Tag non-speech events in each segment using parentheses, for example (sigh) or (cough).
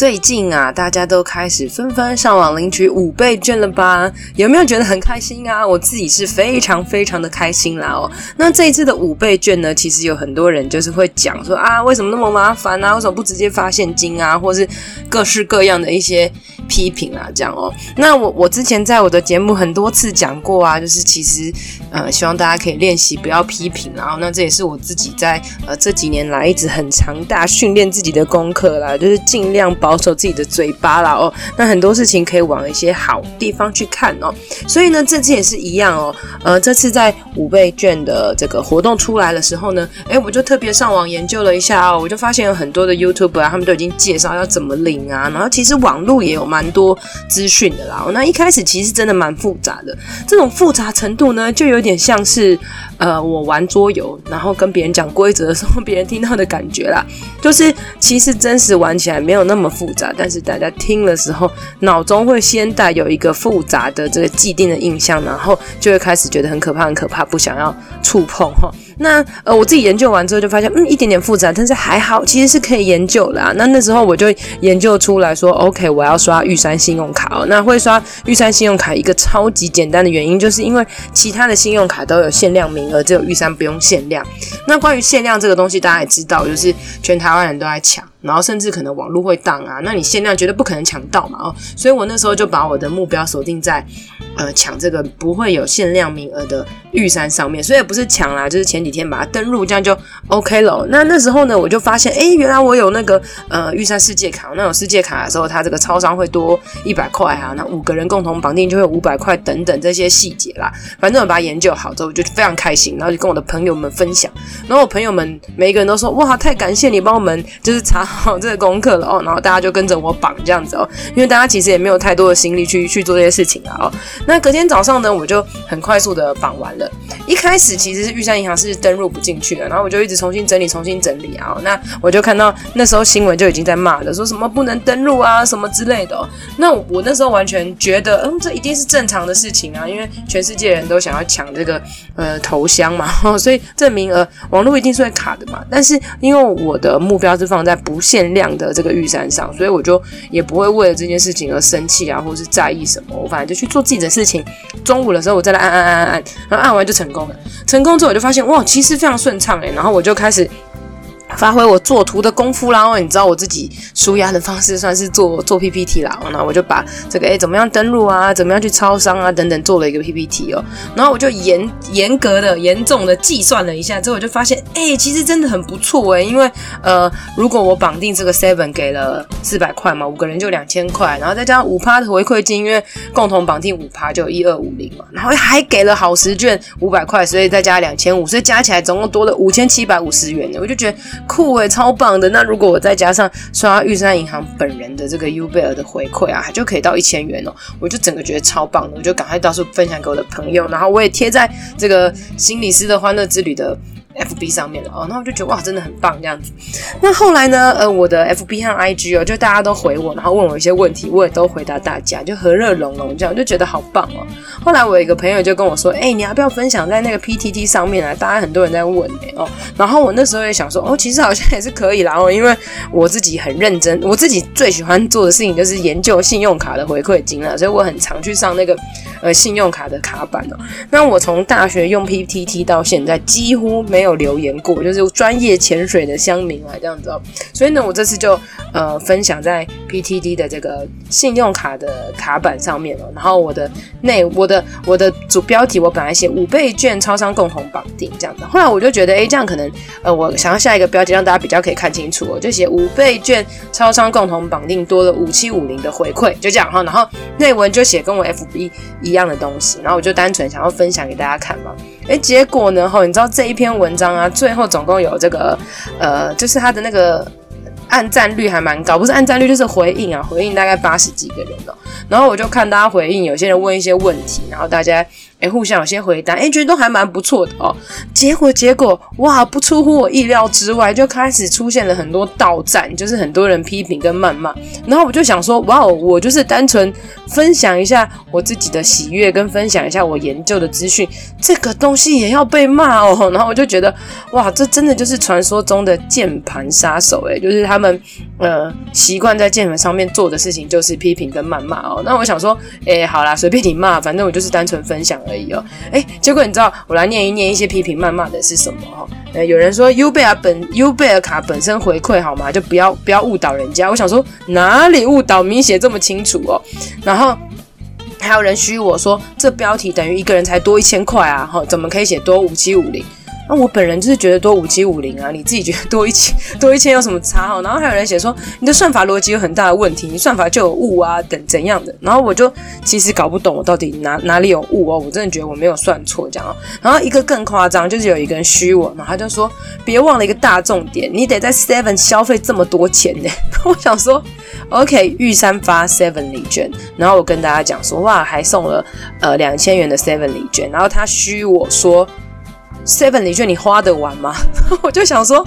最近啊，大家都开始纷纷上网领取五倍券了吧？有没有觉得很开心啊？我自己是非常非常的开心啦哦。那这一次的五倍券呢，其实有很多人就是会讲说啊，为什么那么麻烦啊？为什么不直接发现金啊？或是各式各样的一些批评啊，这样哦。那我我之前在我的节目很多次讲过啊，就是其实呃，希望大家可以练习不要批评，然后那这也是我自己在呃这几年来一直很强大训练自己的功课啦，就是尽量保保守自己的嘴巴啦哦，那很多事情可以往一些好地方去看哦。所以呢，这次也是一样哦。呃，这次在五倍券的这个活动出来的时候呢，诶，我就特别上网研究了一下哦，我就发现有很多的 YouTuber 啊，他们都已经介绍要怎么领啊。然后其实网络也有蛮多资讯的啦。那一开始其实真的蛮复杂的，这种复杂程度呢，就有点像是呃，我玩桌游，然后跟别人讲规则的时候，别人听到的感觉啦，(laughs) 就是其实真实玩起来没有那么复杂。但是大家听的时候，脑中会先带有一个复杂的这个既定的印象，然后就会开始觉得很可怕，很可怕，不想要触碰哈。那呃，我自己研究完之后就发现，嗯，一点点复杂，但是还好，其实是可以研究的啊。那那时候我就研究出来说，OK，我要刷玉山信用卡哦。那会刷玉山信用卡一个超级简单的原因，就是因为其他的信用卡都有限量名额，只有玉山不用限量。那关于限量这个东西，大家也知道，就是全台湾人都在抢。然后甚至可能网络会当啊，那你限量绝对不可能抢到嘛哦，所以我那时候就把我的目标锁定在，呃，抢这个不会有限量名额的玉山上面，所以也不是抢啦，就是前几天把它登录，这样就 OK 了。那那时候呢，我就发现，哎，原来我有那个呃玉山世界卡，那有世界卡的时候，它这个超商会多一百块啊，那五个人共同绑定就会五百块等等这些细节啦。反正我把它研究好之后，我就非常开心，然后就跟我的朋友们分享，然后我朋友们每一个人都说，哇，太感谢你帮我们就是查。好这个功课了哦，然后大家就跟着我绑这样子哦，因为大家其实也没有太多的心力去去做这些事情啊哦。那隔天早上呢，我就很快速的绑完了。一开始其实是玉山银行是登入不进去的，然后我就一直重新整理，重新整理啊。那我就看到那时候新闻就已经在骂了，说什么不能登录啊什么之类的哦。那我那时候完全觉得，嗯，这一定是正常的事情啊，因为全世界人都想要抢这个呃头香嘛，(laughs) 所以这名额网络一定是会卡的嘛。但是因为我的目标是放在不限量的这个玉山上，所以我就也不会为了这件事情而生气啊，或是在意什么。我反正就去做自己的事情。中午的时候，我再来按按按按按，然后按完就成功了。成功之后，我就发现哇，其实非常顺畅诶，然后我就开始。发挥我作图的功夫啦，然后你知道我自己纾压的方式算是做 (laughs) 做 PPT 啦，然后我就把这个诶怎么样登录啊，怎么样去超商啊等等做了一个 PPT 哦，然后我就严严格的、严重的计算了一下，之后我就发现，诶其实真的很不错诶，因为呃，如果我绑定这个 Seven 给了四百块嘛，五个人就两千块，然后再加上五趴的回馈金，因为共同绑定五趴就一二五零嘛，然后还给了好食券五百块，所以再加两千五，所以加起来总共多了五千七百五十元呢，我就觉得。酷诶，超棒的！那如果我再加上刷玉山银行本人的这个 U 贝尔的回馈啊，就可以到一千元哦。我就整个觉得超棒的，我就赶快到处分享给我的朋友，然后我也贴在这个心理师的欢乐之旅的。FB 上面的哦，那我就觉得哇，真的很棒这样子。那后来呢，呃，我的 FB 和 IG 哦，就大家都回我，然后问我一些问题，我也都回答大家，就和乐融融这样，就觉得好棒哦。后来我有一个朋友就跟我说，哎、你要不要分享在那个 PTT 上面啊？大家很多人在问哎哦。然后我那时候也想说，哦，其实好像也是可以啦哦，因为我自己很认真，我自己最喜欢做的事情就是研究信用卡的回馈金啊，所以我很常去上那个呃信用卡的卡板哦。那我从大学用 PTT 到现在，几乎没有。有留言过，就是专业潜水的乡民啊，这样子哦。所以呢，我这次就呃分享在 PTD 的这个信用卡的卡板上面了。然后我的内我的我的主标题，我本来写五倍券超商共同绑定这样子。后来我就觉得，哎，这样可能呃，我想要下一个标题让大家比较可以看清楚，我就写五倍券超商共同绑定多了五七五零的回馈，就这样哈。然后内文就写跟我 FB 一样的东西，然后我就单纯想要分享给大家看嘛。哎，结果呢？哈，你知道这一篇文章啊，最后总共有这个，呃，就是它的那个按赞率还蛮高，不是按赞率就是回应啊，回应大概八十几个人哦。然后我就看大家回应，有些人问一些问题，然后大家哎，互相有些回答，哎，觉得都还蛮不错的哦。结果结果，哇，不出乎我意料之外，就开始出现了很多倒赞，就是很多人批评跟谩骂。然后我就想说，哇哦，我就是单纯分享一下我自己的喜悦，跟分享一下我研究的资讯，这个东西也要被骂哦。(laughs) 然后我就觉得，哇，这真的就是传说中的键盘杀手诶，就是他们呃习惯在键盘上面做的事情就是批评跟谩骂哦。那我想说，哎，好啦，随便你骂，反正我就是单纯分享。而已哦，哎，结果你知道我来念一念一些批评谩骂的是什么哈？呃，有人说优贝尔本优贝尔卡本身回馈好吗？就不要不要误导人家。我想说哪里误导？明写这么清楚哦。然后还有人虚我说这标题等于一个人才多一千块啊，哈，怎么可以写多五七五零？那我本人就是觉得多五七五零啊，你自己觉得多一千多一千有什么差哦？然后还有人写说你的算法逻辑有很大的问题，你算法就有误啊等怎样的？然后我就其实搞不懂我到底哪哪里有误哦，我真的觉得我没有算错这样哦。然后一个更夸张就是有一个人虚我，然后他就说别忘了一个大重点，你得在 Seven 消费这么多钱呢。(laughs) 我想说 OK 玉山发 Seven 礼券，然后我跟大家讲说哇还送了呃两千元的 Seven 礼券，然后他虚我说。Seven 礼券你花得完吗？(laughs) 我就想说，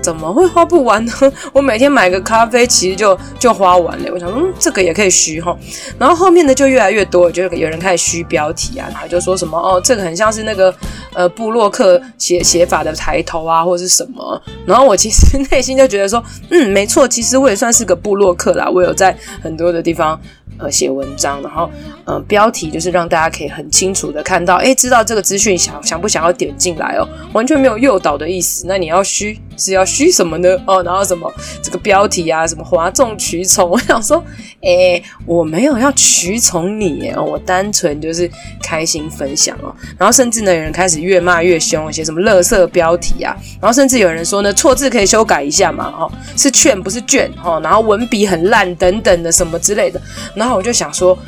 怎么会花不完呢？(laughs) 我每天买个咖啡，其实就就花完了。我想，嗯，这个也可以虚哈。然后后面的就越来越多，就有人开始虚标题啊，然后就说什么哦，这个很像是那个呃布洛克写写法的抬头啊，或者是什么。然后我其实内心就觉得说，嗯，没错，其实我也算是个布洛克啦，我有在很多的地方。呃，写文章，然后，呃，标题就是让大家可以很清楚的看到，诶，知道这个资讯，想想不想要点进来哦，完全没有诱导的意思。那你要虚是要虚什么呢？哦，然后什么这个标题啊，什么哗众取宠，(laughs) 我想说，诶，我没有要取宠你，哦，我单纯就是开心分享哦。然后甚至呢，有人开始越骂越凶，写什么垃圾标题啊，然后甚至有人说呢，错字可以修改一下嘛，哦，是劝不是卷，哦，然后文笔很烂等等的什么之类的，然后。我就想说，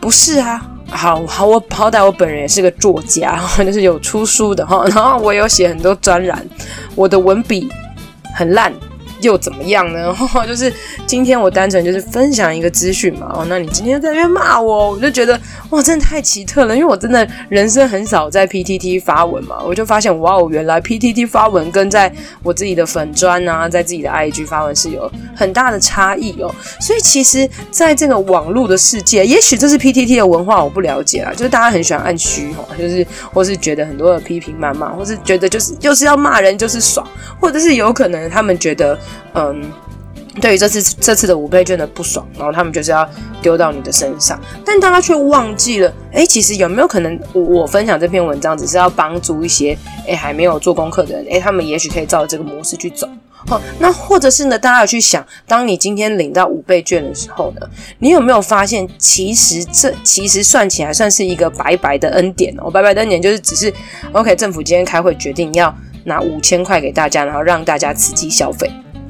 不是啊，好好，我好歹我本人也是个作家，(laughs) 就是有出书的哈，然后我有写很多专栏，我的文笔很烂。又怎么样呢？(laughs) 就是今天我单纯就是分享一个资讯嘛。哦，那你今天在那边骂我，我就觉得哇，真的太奇特了。因为我真的人生很少在 PTT 发文嘛，我就发现哇哦，原来 PTT 发文跟在我自己的粉砖啊，在自己的 IG 发文是有很大的差异哦。所以其实，在这个网络的世界，也许这是 PTT 的文化，我不了解啦。就是大家很喜欢按虚哦，就是或是觉得很多的批评谩骂，或是觉得就是就是要骂人就是爽，或者是有可能他们觉得。嗯，对于这次这次的五倍券的不爽，然后他们就是要丢到你的身上，但大家却忘记了，哎，其实有没有可能我，分享这篇文章只是要帮助一些哎还没有做功课的人，哎，他们也许可以照这个模式去走。好，那或者是呢，大家有去想，当你今天领到五倍券的时候呢，你有没有发现，其实这其实算起来算是一个白白的恩典哦，白白的恩典就是只是 OK，政府今天开会决定要拿五千块给大家，然后让大家刺激消费。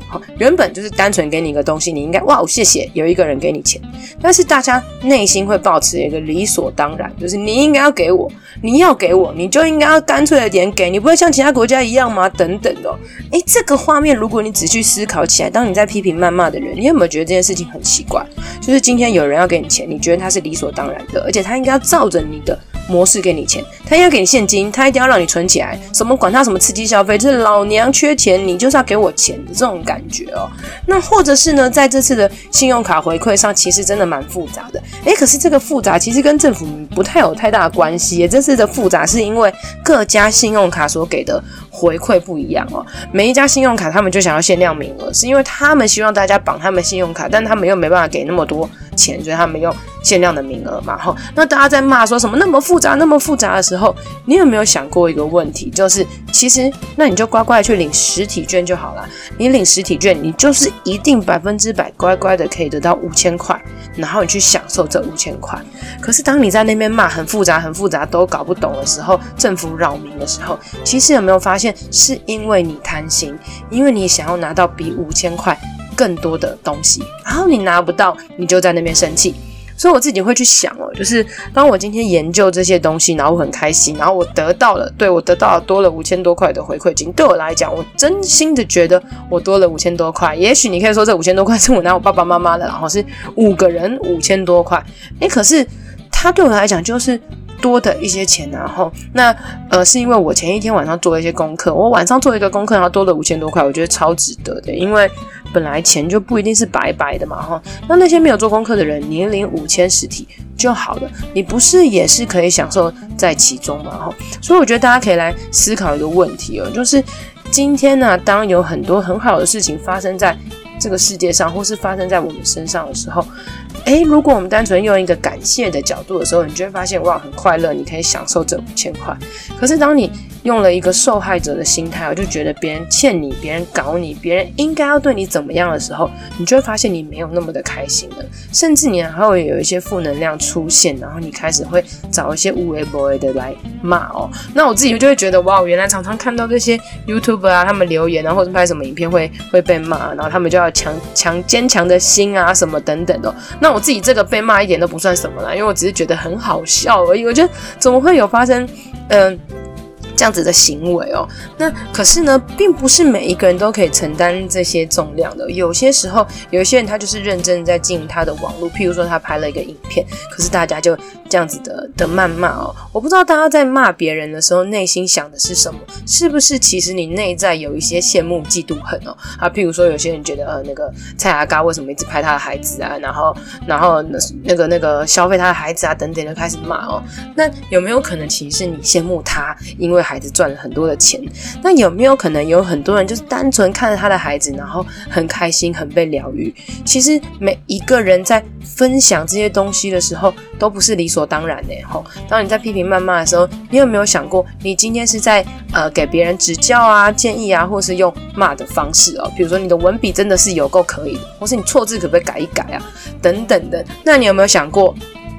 好，原本就是单纯给你一个东西，你应该哇，谢谢，有一个人给你钱。但是大家内心会保持一个理所当然，就是你应该要给我，你要给我，你就应该要干脆的点给，你不会像其他国家一样吗？等等的。诶，这个画面，如果你仔细思考起来，当你在批评谩骂的人，你有没有觉得这件事情很奇怪？就是今天有人要给你钱，你觉得他是理所当然的，而且他应该要照着你的。模式给你钱，他要给你现金，他一定要让你存起来。什么管他什么刺激消费，就是老娘缺钱，你就是要给我钱的这种感感觉哦。那或者是呢，在这次的信用卡回馈上，其实真的蛮复杂的。诶，可是这个复杂其实跟政府不太有太大的关系。这次的复杂是因为各家信用卡所给的回馈不一样哦。每一家信用卡他们就想要限量名额，是因为他们希望大家绑他们信用卡，但他们又没办法给那么多钱，所以他们用限量的名额嘛。哈，那大家在骂说什么那么复。杂那么复杂的时候，你有没有想过一个问题？就是其实那你就乖乖去领实体券就好了。你领实体券，你就是一定百分之百乖乖的可以得到五千块，然后你去享受这五千块。可是当你在那边骂很复杂、很复杂都搞不懂的时候，政府扰民的时候，其实有没有发现是因为你贪心，因为你想要拿到比五千块更多的东西，然后你拿不到，你就在那边生气。所以我自己会去想哦，就是当我今天研究这些东西，然后我很开心，然后我得到了，对，我得到了多了五千多块的回馈金。对我来讲，我真心的觉得我多了五千多块。也许你可以说这五千多块是我拿我爸爸妈妈的，然后是五个人五千多块。诶，可是它对我来讲就是多的一些钱，然后那呃是因为我前一天晚上做了一些功课，我晚上做一个功课，然后多了五千多块，我觉得超值得的，因为本来钱就不一定是白白的嘛哈。那那些没有做功课的人，年领五千实体就好了，你不是也是可以享受在其中嘛哈？所以我觉得大家可以来思考一个问题哦，就是今天呢、当有很多很好的事情发生在这个世界上，或是发生在我们身上的时候。诶，如果我们单纯用一个感谢的角度的时候，你就会发现哇，很快乐，你可以享受这五千块。可是当你用了一个受害者的心态，我就觉得别人欠你，别人搞你，别人应该要对你怎么样的时候，你就会发现你没有那么的开心了，甚至你还会有一些负能量出现，然后你开始会找一些无为不为的来骂哦。那我自己就会觉得哇，原来常常看到这些 YouTube 啊，他们留言啊，或者拍什么影片会会被骂，然后他们就要强强坚强的心啊，什么等等的。那我自己这个被骂一点都不算什么啦，因为我只是觉得很好笑而已。我觉得怎么会有发生，嗯、这样子的行为哦，那可是呢，并不是每一个人都可以承担这些重量的。有些时候，有一些人他就是认真在经营他的网络，譬如说他拍了一个影片，可是大家就这样子的的谩骂哦。我不知道大家在骂别人的时候，内心想的是什么？是不是其实你内在有一些羡慕、嫉妒、恨哦？啊，譬如说有些人觉得呃，那个蔡阿嘎为什么一直拍他的孩子啊？然后，然后那那个那个消费他的孩子啊，等等就开始骂哦。那有没有可能其实是你羡慕他，因为孩子赚了很多的钱，那有没有可能有很多人就是单纯看着他的孩子，然后很开心、很被疗愈？其实每一个人在分享这些东西的时候，都不是理所当然的吼。当你在批评谩骂的时候，你有没有想过，你今天是在呃给别人指教啊、建议啊，或是用骂的方式哦？比如说你的文笔真的是有够可以的，或是你错字可不可以改一改啊？等等的。那你有没有想过？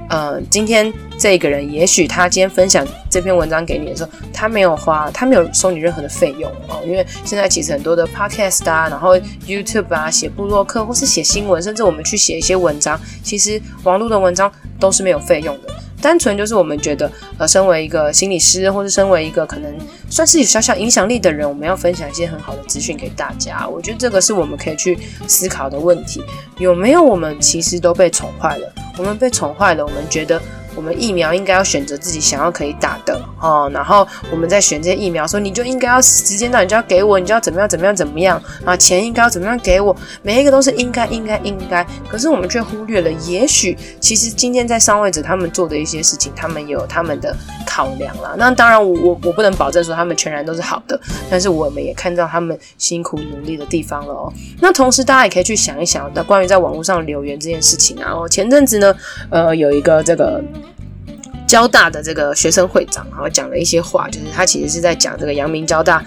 呃，今天这个人，也许他今天分享这篇文章给你的时候，他没有花，他没有收你任何的费用哦。因为现在其实很多的 podcast 啊，然后 YouTube 啊，写部落客或是写新闻，甚至我们去写一些文章，其实网络的文章都是没有费用的。单纯就是我们觉得，呃，身为一个心理师，或者身为一个可能算是有小小影响力的人，我们要分享一些很好的资讯给大家。我觉得这个是我们可以去思考的问题：有没有我们其实都被宠坏了？我们被宠坏了，我们觉得。我们疫苗应该要选择自己想要可以打的哦，然后我们在选这些疫苗，说你就应该要时间到，你就要给我，你就要怎么样怎么样怎么样啊，钱应该要怎么样给我，每一个都是应该应该应该，可是我们却忽略了，也许其实今天在上位者他们做的一些事情，他们有他们的考量啦。那当然我，我我我不能保证说他们全然都是好的，但是我们也看到他们辛苦努力的地方了哦。那同时，大家也可以去想一想，那关于在网络上留言这件事情啊，哦，前阵子呢，呃，有一个这个。交大的这个学生会长，然后讲了一些话，就是他其实是在讲这个阳明交大，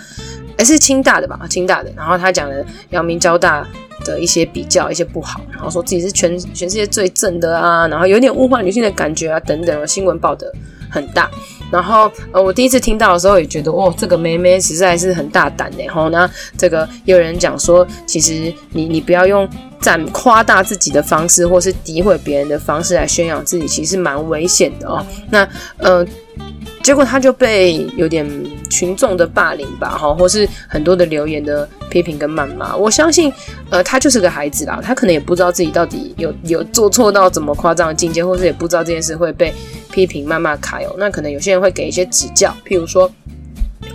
还是清大的吧？清大的，然后他讲了阳明交大的一些比较，一些不好，然后说自己是全全世界最正的啊，然后有点物化女性的感觉啊，等等，新闻报的很大。然后呃，我第一次听到的时候也觉得，哦，这个妹妹实在是很大胆的。然后呢，这个有人讲说，其实你你不要用。赞夸大自己的方式，或是诋毁别人的方式来宣扬自己，其实蛮危险的哦。那呃，结果他就被有点群众的霸凌吧，哈，或是很多的留言的批评跟谩骂。我相信，呃，他就是个孩子啦，他可能也不知道自己到底有有做错到怎么夸张的境界，或是也不知道这件事会被批评、谩骂、揩油。那可能有些人会给一些指教，譬如说。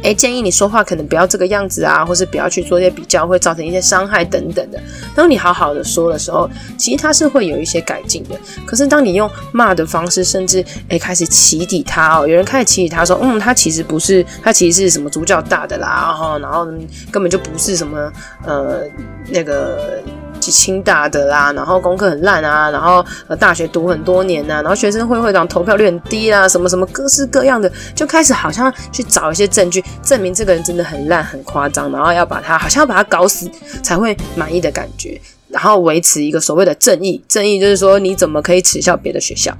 诶，建议你说话可能不要这个样子啊，或是不要去做一些比较，会造成一些伤害等等的。当你好好的说的时候，其实他是会有一些改进的。可是当你用骂的方式，甚至诶开始起底他哦，有人开始起底他说，嗯，他其实不是，他其实是什么主角大的啦，哈，然后根本就不是什么呃那个。清大的啦，然后功课很烂啊，然后呃大学读很多年、啊，然后学生会会长投票率很低啊，什么什么各式各样的，就开始好像去找一些证据证明这个人真的很烂很夸张，然后要把他好像要把他搞死才会满意的感觉，然后维持一个所谓的正义，正义就是说你怎么可以耻笑别的学校？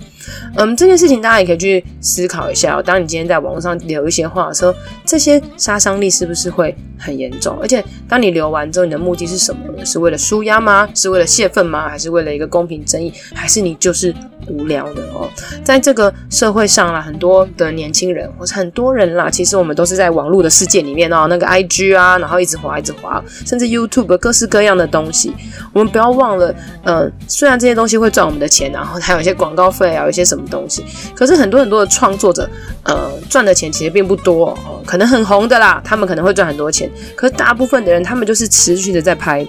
嗯，这件事情大家也可以去思考一下哦。当你今天在网络上留一些话的时候，这些杀伤力是不是会很严重。而且当你留完之后，你的目的是什么呢？是为了舒压吗？是为了泄愤吗？还是为了一个公平正义？还是你就是无聊的哦？在这个社会上啦，很多的年轻人或是很多人啦，其实我们都是在网络的世界里面哦，那个 IG 啊，然后一直滑一直滑，甚至 YouTube 各式各样的东西。我们不要忘了，呃，虽然这些东西会赚我们的钱，然后还有一些广告费啊，有一些什么东西，可是很多很多的创作者，呃，赚的钱其实并不多，可能很红的啦，他们可能会赚很多钱，可是大部分的人，他们就是持续的在拍。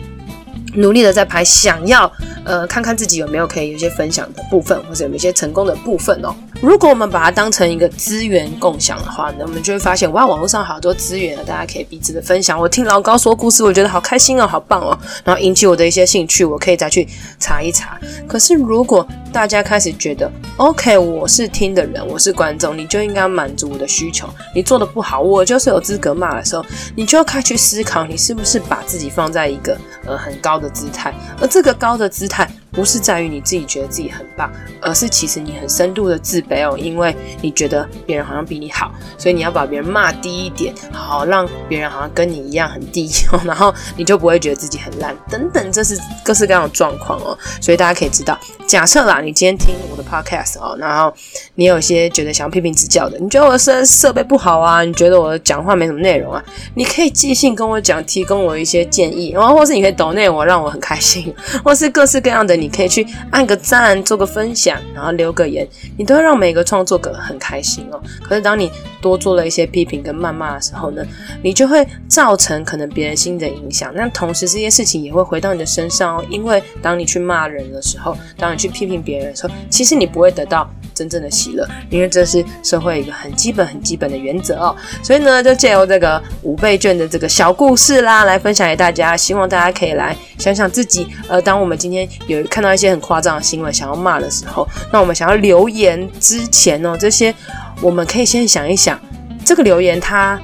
努力的在拍，想要呃看看自己有没有可以有些分享的部分，或者有没有一些成功的部分哦。如果我们把它当成一个资源共享的话呢，我们就会发现哇，网络上好多资源啊，大家可以彼此的分享。我听老高说故事，我觉得好开心哦，好棒哦，然后引起我的一些兴趣，我可以再去查一查。可是如果大家开始觉得，OK，我是听的人，我是观众，你就应该满足我的需求。你做的不好，我就是有资格骂的时候，你就要开始去思考，你是不是把自己放在一个呃很高的姿态，而这个高的姿态。不是在于你自己觉得自己很棒，而是其实你很深度的自卑哦，因为你觉得别人好像比你好，所以你要把别人骂低一点，好让别人好像跟你一样很低，然后你就不会觉得自己很烂等等，这是各式各样的状况哦。(laughs) 所以大家可以知道，假设啦，你今天听我的 podcast 哦，然后你有些觉得想要批评指教的，你觉得我的设设备不好啊，你觉得我的讲话没什么内容啊，你可以即兴跟我讲，提供我一些建议，然后或是你可以抖内我，让我很开心，或是各式各样的你。你可以去按个赞，做个分享，然后留个言，你都会让每个创作者很开心哦。可是当你多做了一些批评跟谩骂的时候呢，你就会造成可能别人心的影响。那同时这些事情也会回到你的身上哦，因为当你去骂人的时候，当你去批评别人的时候，其实你不会得到真正的喜乐，因为这是社会一个很基本、很基本的原则哦。所以呢，就借由这个五倍券的这个小故事啦，来分享给大家，希望大家可以来想想自己。呃，当我们今天有看到一些很夸张的新闻，想要骂的时候，那我们想要留言之前哦，这些我们可以先想一想，这个留言它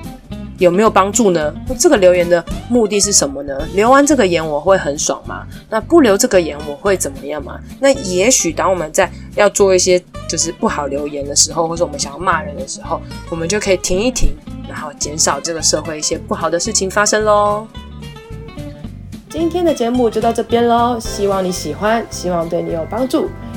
有没有帮助呢？这个留言的目的是什么呢？留完这个言我会很爽吗？那不留这个言我会怎么样吗？那也许当我们在要做一些就是不好留言的时候，或者我们想要骂人的时候，我们就可以停一停，然后减少这个社会一些不好的事情发生喽。今天的节目就到这边喽，希望你喜欢，希望对你有帮助，